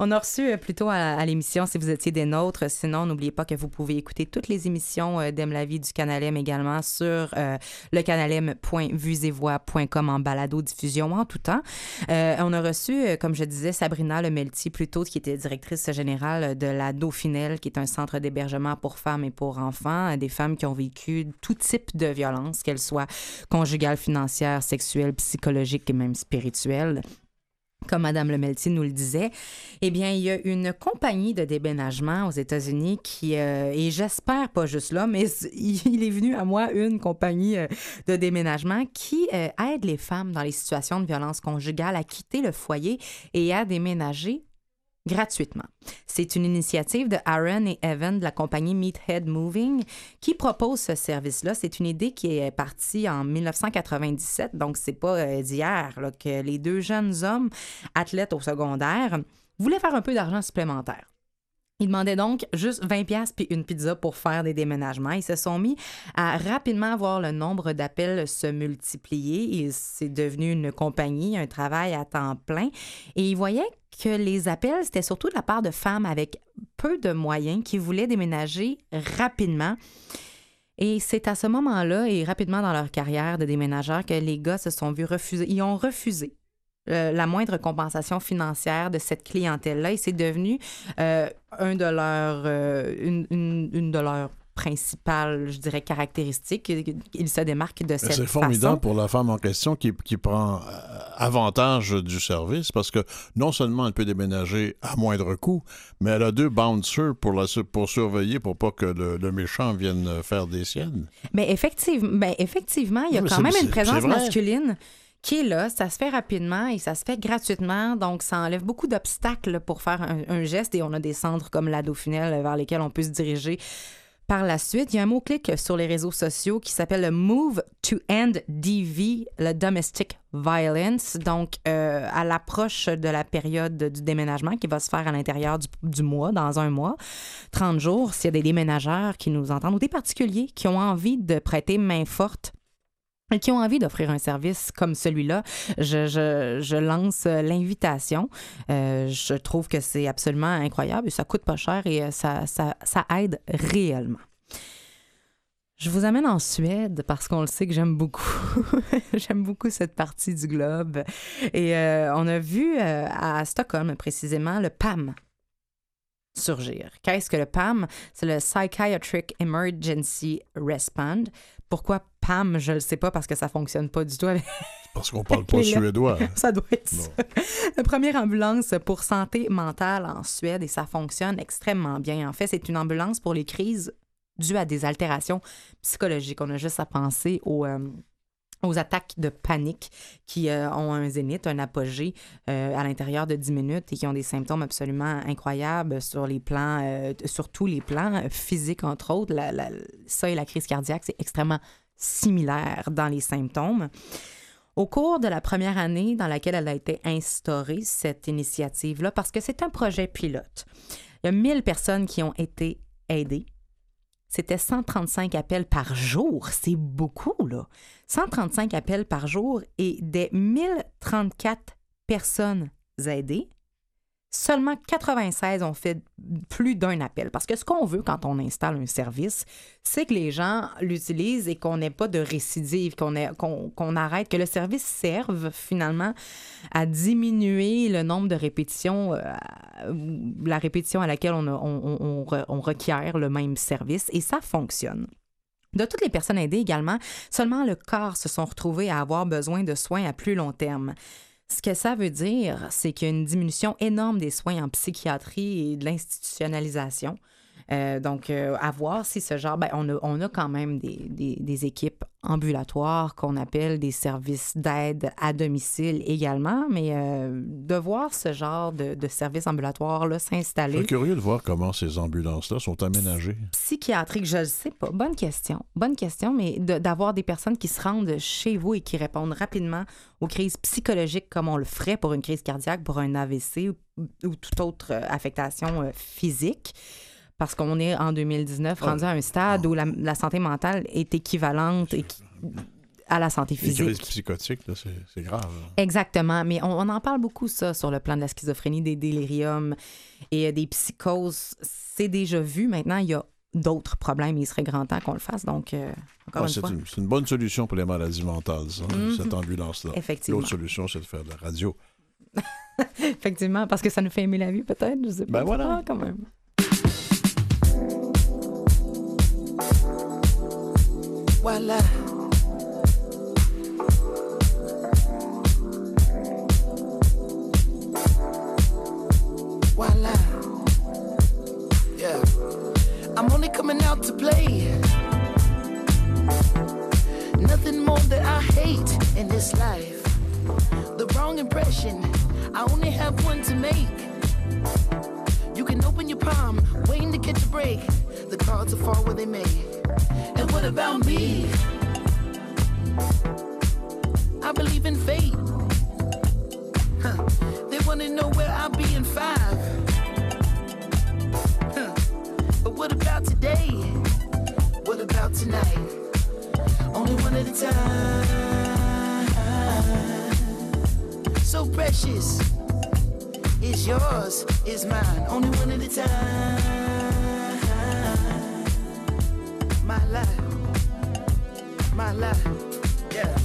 On a reçu euh, plutôt à, à l'émission si vous étiez des nôtres. Sinon, n'oubliez pas que vous pouvez écouter toutes les émissions euh, d'Aime la vie du Canal M également sur euh, le canalem.vuesetvoix.com en balado-diffusion en tout temps. Euh, on a reçu, euh, comme je disais, Sabrina Lemelti, plus tôt, qui était directrice générale de la Dauphinelle, qui est un centre d'hébergement pour femmes et pour enfants, des femmes qui ont vécu tout type de violence, qu'elles soient conjugales, financières, sexuelles, psychologiques et même spirituelles. Comme Madame Lemelti nous le disait, eh bien, il y a une compagnie de déménagement aux États-Unis qui, euh, et j'espère pas juste là, mais il est venu à moi une compagnie euh, de déménagement qui euh, aide les femmes dans les situations de violence conjugale à quitter le foyer et à déménager gratuitement. C'est une initiative de Aaron et Evan de la compagnie Meathead Moving qui propose ce service-là. C'est une idée qui est partie en 1997, donc c'est pas euh, d'hier que les deux jeunes hommes athlètes au secondaire voulaient faire un peu d'argent supplémentaire. Ils demandaient donc juste 20 pièces puis une pizza pour faire des déménagements. Ils se sont mis à rapidement voir le nombre d'appels se multiplier c'est devenu une compagnie, un travail à temps plein. Et ils voyaient que les appels, c'était surtout de la part de femmes avec peu de moyens qui voulaient déménager rapidement. Et c'est à ce moment-là et rapidement dans leur carrière de déménageurs que les gars se sont vus refuser. Ils ont refusé euh, la moindre compensation financière de cette clientèle-là et c'est devenu euh, un de leurs, euh, une, une- une de leurs principales, je dirais, caractéristiques. Ils se démarquent de cette C'est façon. formidable pour la femme en question qui, qui prend avantage du service parce que non seulement elle peut déménager à moindre coût, mais elle a deux bouncers pour, la, pour surveiller pour pas que le, le méchant vienne faire des siennes. Mais effectivement, ben effectivement, il y a mais quand même une présence masculine qui est là. Ça se fait rapidement et ça se fait gratuitement. Donc, ça enlève beaucoup d'obstacles pour faire un, geste. Et on a des centres comme la Dauphinelle vers lesquels on peut se diriger par la suite. Il y a un mot-clic sur les réseaux sociaux qui s'appelle le Move to End DV, le Domestic Violence. Donc, euh, à l'approche de la période du déménagement qui va se faire à l'intérieur du, du mois, dans un mois, 30 jours, s'il y a des déménageurs qui nous entendent ou des particuliers qui ont envie de prêter main forte qui ont envie d'offrir un service comme celui-là, je, lance euh, l'invitation. Euh, je trouve que c'est absolument incroyable et ça coûte pas cher et euh, ça, ça, aide réellement. Je vous amène en Suède parce qu'on le sait que j'aime beaucoup. j'aime beaucoup cette partie du globe. Et on a vu à Stockholm précisément le PAM surgir. Qu'est-ce que le PAM? C'est le Psychiatric Emergency Respond. Pourquoi PAM? Je le sais pas parce que ça fonctionne pas du tout avec Parce qu'on parle pas suédois. ça doit être ça. La première ambulance pour santé mentale en Suède et ça fonctionne extrêmement bien. En fait, c'est une ambulance pour les crises dues à des altérations psychologiques. On a juste à penser aux, euh, aux attaques de panique qui euh, ont un zénith, un apogée euh, à l'intérieur de 10 minutes et qui ont des symptômes absolument incroyables sur les plans, euh, sur tous les plans, physiques entre autres. La- la- ça et la crise cardiaque, c'est extrêmement similaire dans les symptômes. Au cours de la première année dans laquelle elle a été instaurée, cette initiative-là, parce que c'est un projet pilote, il y a 1000 personnes qui ont été aidées. C'était 135 appels par jour. C'est beaucoup, là. 135 appels par jour et des 1034 personnes aidées. Seulement 96 ont fait plus d'un appel. Parce que ce qu'on veut quand on installe un service, c'est que les gens l'utilisent et qu'on n'ait pas de récidive, qu'on arrête, que le service serve finalement à diminuer le nombre de répétitions, euh, la répétition à laquelle on, on requiert le même service. Et ça fonctionne. De toutes les personnes aidées également, seulement le quart se sont retrouvés à avoir besoin de soins à plus long terme. Ce que ça veut dire, c'est qu'il y a une diminution énorme des soins en psychiatrie et de l'institutionnalisation. Euh, donc, euh, à voir si ce genre, ben, on, a, on a quand même des, des- des équipes ambulatoires qu'on appelle des services d'aide à domicile également, mais euh, de voir ce genre de, de services ambulatoires-là Je s'installer suis curieux de voir comment ces ambulances-là sont aménagées. psychiatrique, je ne sais pas. Bonne question. Bonne question, mais de- d'avoir des personnes qui se rendent chez vous et qui répondent rapidement aux crises psychologiques comme on le ferait pour une crise cardiaque, pour un AVC ou, ou toute autre euh, affectation physique. Parce qu'on est en 2019 rendu à un stade où la, la santé mentale est équivalente et qui- à la santé Les physique. psychotiques, là, c'est c'est grave. là. Exactement, mais on, on en parle beaucoup, ça, sur le plan de la schizophrénie, des déliriums et euh, des psychoses. C'est déjà vu. Maintenant, il y a d'autres problèmes. Il serait grand temps qu'on le fasse. Donc, euh, encore Ah, une c'est fois. une, c'est une bonne solution pour les maladies mentales, ça, Mhm. cette ambulance-là. Effectivement. L'autre solution, c'est de faire de la radio. Effectivement, parce que ça nous fait aimer la vie, peut-être. Je sais pas. Ben voilà. Ah, quand même. Voila. Voila. Yeah. I'm only coming out to play. Nothing more that I hate in this life. The wrong impression. I only have one to make. You can open your palm, waiting to catch a break. The cards will fall where they may. And what about me? I believe in fate. Huh. They wanna know where I'll be in five. Huh. But what about today? What about tonight? Only one at a time. So precious. It's yours, it's mine. Only one at a time. My life, my life, yeah.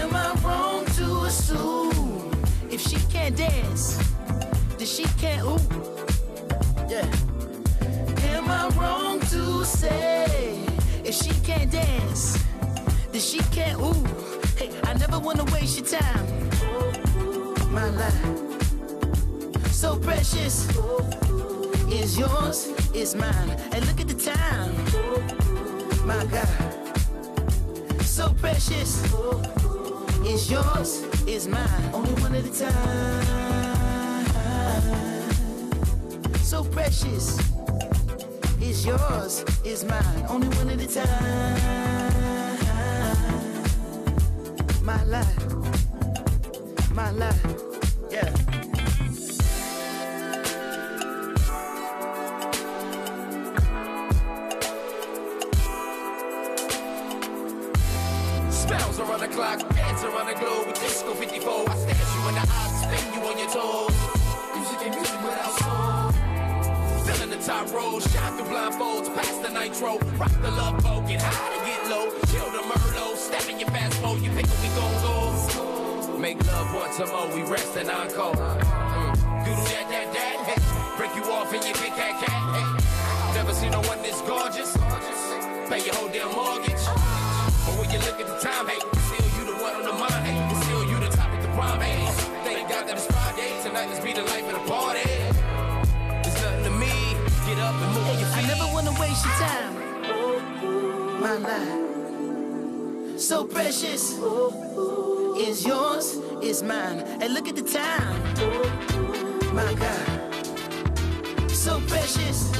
Am I wrong to assume if she can't dance, then she can't ooh? Yeah. Am I wrong to say if she can't dance, then she can't ooh? Hey, I never wanna waste your time. My life, so precious, is yours, is mine. And look at the time, my God, so precious is yours, is mine. Only one at a time. So precious is yours, is mine. Only one at a time. My life, my life, rock the love boat, get high to get low, chill the Merlot, step in your fast mode, you pick it, we gon' go. Make love once a more, we rest and encore. Mm. Doodle that, that, that, hey. break you off in your big cat cat. Hey. Never seen no one this gorgeous. Pay your whole damn mortgage. But when you look at the time, hey, still you the one on the mind, hey, still you the top of the prime, hey. Thank God that it's Friday, tonight let's be the life of the party. It's nothing to me, get up and move your I never wanna waste your time. My life, so precious, is yours, is mine. And look at the time, my God, so precious,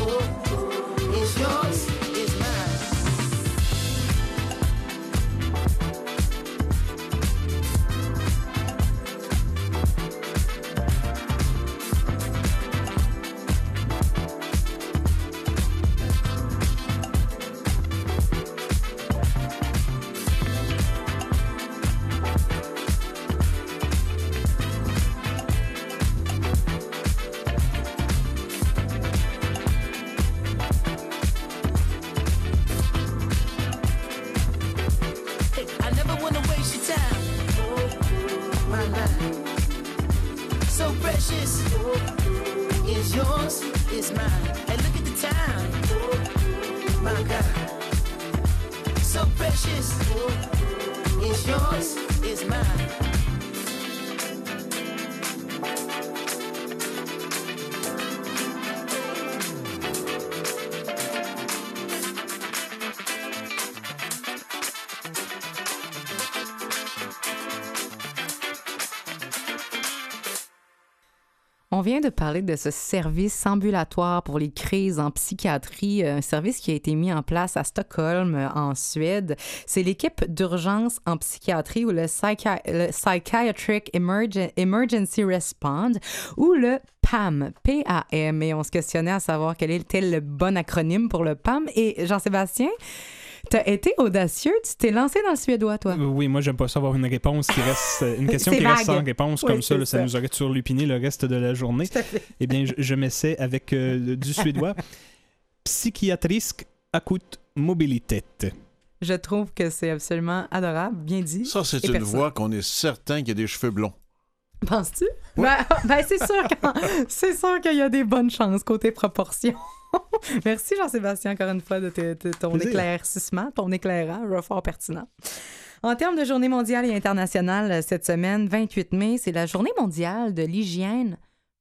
vient de parler de ce service ambulatoire pour les crises en psychiatrie, un service qui a été mis en place à Stockholm, euh, en Suède. C'est l'équipe d'urgence en psychiatrie ou le, Psychi- le Psychiatric Emergen- Emergency Response ou le PAM, P-A-M. Et on se questionnait à savoir quel était le bon acronyme pour le PAM. Et Jean-Sébastien, t'as été audacieux, tu t'es lancé dans le suédois, toi. Oui, moi, j'aime pas ça avoir une réponse qui reste, une question qui reste sans réponse Oui, comme ça. là, ça. ça. nous aurait surlupiné le reste de la journée. Eh bien, je, je m'essaie avec euh, du suédois. Psychiatrisk akut mobilitet. Je trouve que c'est absolument adorable, bien dit. Ça, c'est une voix qu'on est certain qu'il y a des cheveux blonds. Penses-tu? Ben, ben, c'est sûr que- c'est sûr qu'il y a des bonnes chances côté proportion. Merci Jean-Sébastien encore une fois de, te- de ton Plaisir. éclaircissement, ton éclairant, un fort pertinent. En termes de journée mondiale et internationale, euh, cette semaine, 28 mai, c'est la journée mondiale de l'hygiène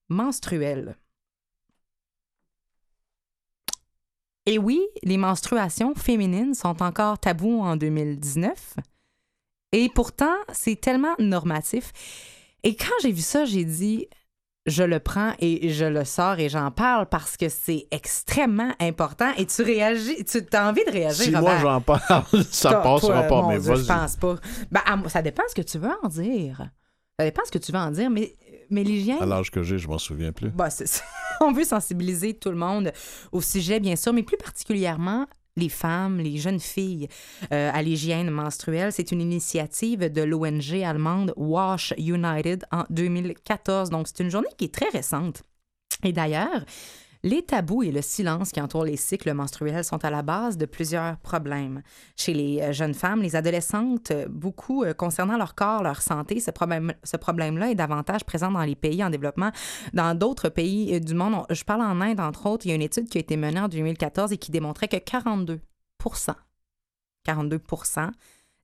menstruelle. Et oui, les menstruations féminines sont encore tabous en 2019. Et pourtant, c'est tellement normatif. Et quand j'ai vu ça, j'ai dit, je le prends et je le sors et j'en parle parce que c'est extrêmement important. Et tu réagis, tu as envie de réagir. Si moi j'en parle, ça passera pas, mais vas-y. Je pense pas. Ben, à ça dépend ce que tu veux en dire. Ça dépend ce que tu veux en dire, mais, mais l'hygiène. À l'âge que j'ai, je m'en souviens plus. Bah. On veut sensibiliser tout le monde au sujet, bien sûr, mais plus particulièrement les femmes, les jeunes filles euh, à l'hygiène menstruelle. C'est une initiative de l'ONG allemande Wash United en 2014. Donc, c'est une journée qui est très récente. Et d'ailleurs, les tabous et le silence qui entourent les cycles menstruels sont à la base de plusieurs problèmes. Chez les euh, jeunes femmes, les adolescentes, euh, beaucoup euh, concernant leur corps, leur santé, ce problème- ce problème-là est davantage présent dans les pays en développement. Dans d'autres pays du monde, on- je parle en Inde, entre autres, il y a une étude qui a été menée en 2014 et qui démontrait que 42 42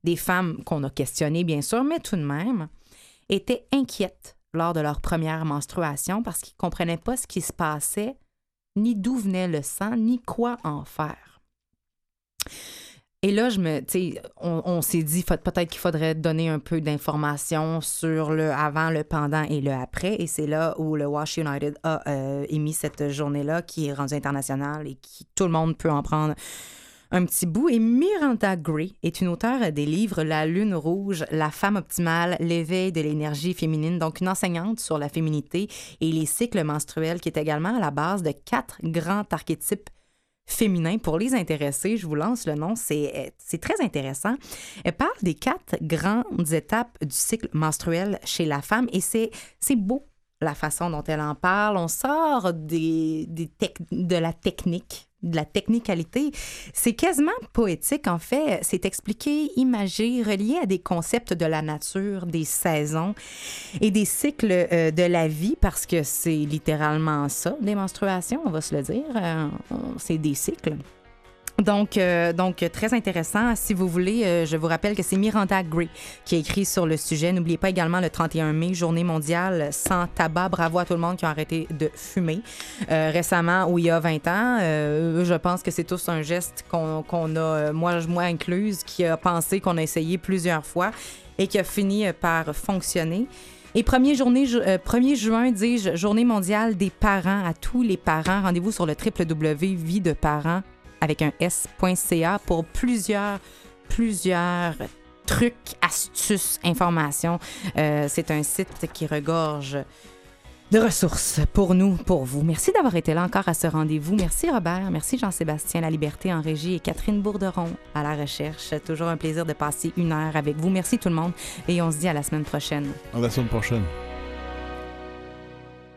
des femmes qu'on a questionnées, bien sûr, mais tout de même, étaient inquiètes lors de leur première menstruation parce qu'ils ne comprenaient pas ce qui se passait, ni d'où venait le sang, ni quoi en faire. Et là, je me, on, s'est dit peut-être qu'il faudrait donner un peu d'informations sur le avant, le pendant et le après. Et c'est là où le Wash United a euh, émis cette journée-là qui est rendue internationale et qui tout le monde peut en prendre un petit bout. Et Miranda Gray est une auteure des livres La Lune Rouge, La femme optimale, L'éveil de l'énergie féminine, donc une enseignante sur la féminité et les cycles menstruels, qui est également à la base de quatre grands archétypes féminins. Pour les intéressés, je vous lance le nom, c'est c'est très intéressant. Elle parle des quatre grandes étapes du cycle menstruel chez la femme et c'est beau la façon dont elle en parle. On sort des, des de la technique, de la technicalité. C'est quasiment poétique, en fait. C'est expliqué, imagé, relié à des concepts de la nature, des saisons et des cycles euh, de la vie, parce que c'est littéralement ça, des menstruations, on va se le dire. Euh, c'est des cycles. Donc, euh, donc, très intéressant. Si vous voulez, euh, je vous rappelle que c'est Miranda Gray qui a écrit sur le sujet. N'oubliez pas également le 31 mai, journée mondiale sans tabac. Bravo à tout le monde qui a arrêté de fumer euh, récemment ou il y a 20 ans. Euh, je pense que c'est tous un geste qu'on qu'on a, euh, moi, moi incluse, qui a pensé qu'on a essayé plusieurs fois et qui a fini euh, par fonctionner. Et 1er, journée, ju- euh, 1er juin, dis-je, journée mondiale des parents à tous les parents. Rendez-vous sur le www.vie de parents avec un s.ca pour plusieurs, plusieurs trucs, astuces, informations. Euh, c'est un site qui regorge de ressources pour nous, pour vous. Merci d'avoir été là encore à ce rendez-vous. Merci Robert, merci Jean-Sébastien La Liberté en régie et Catherine Bourderon à la recherche. Toujours un plaisir de passer une heure avec vous. Merci tout le monde et on se dit à la semaine prochaine. À la semaine prochaine.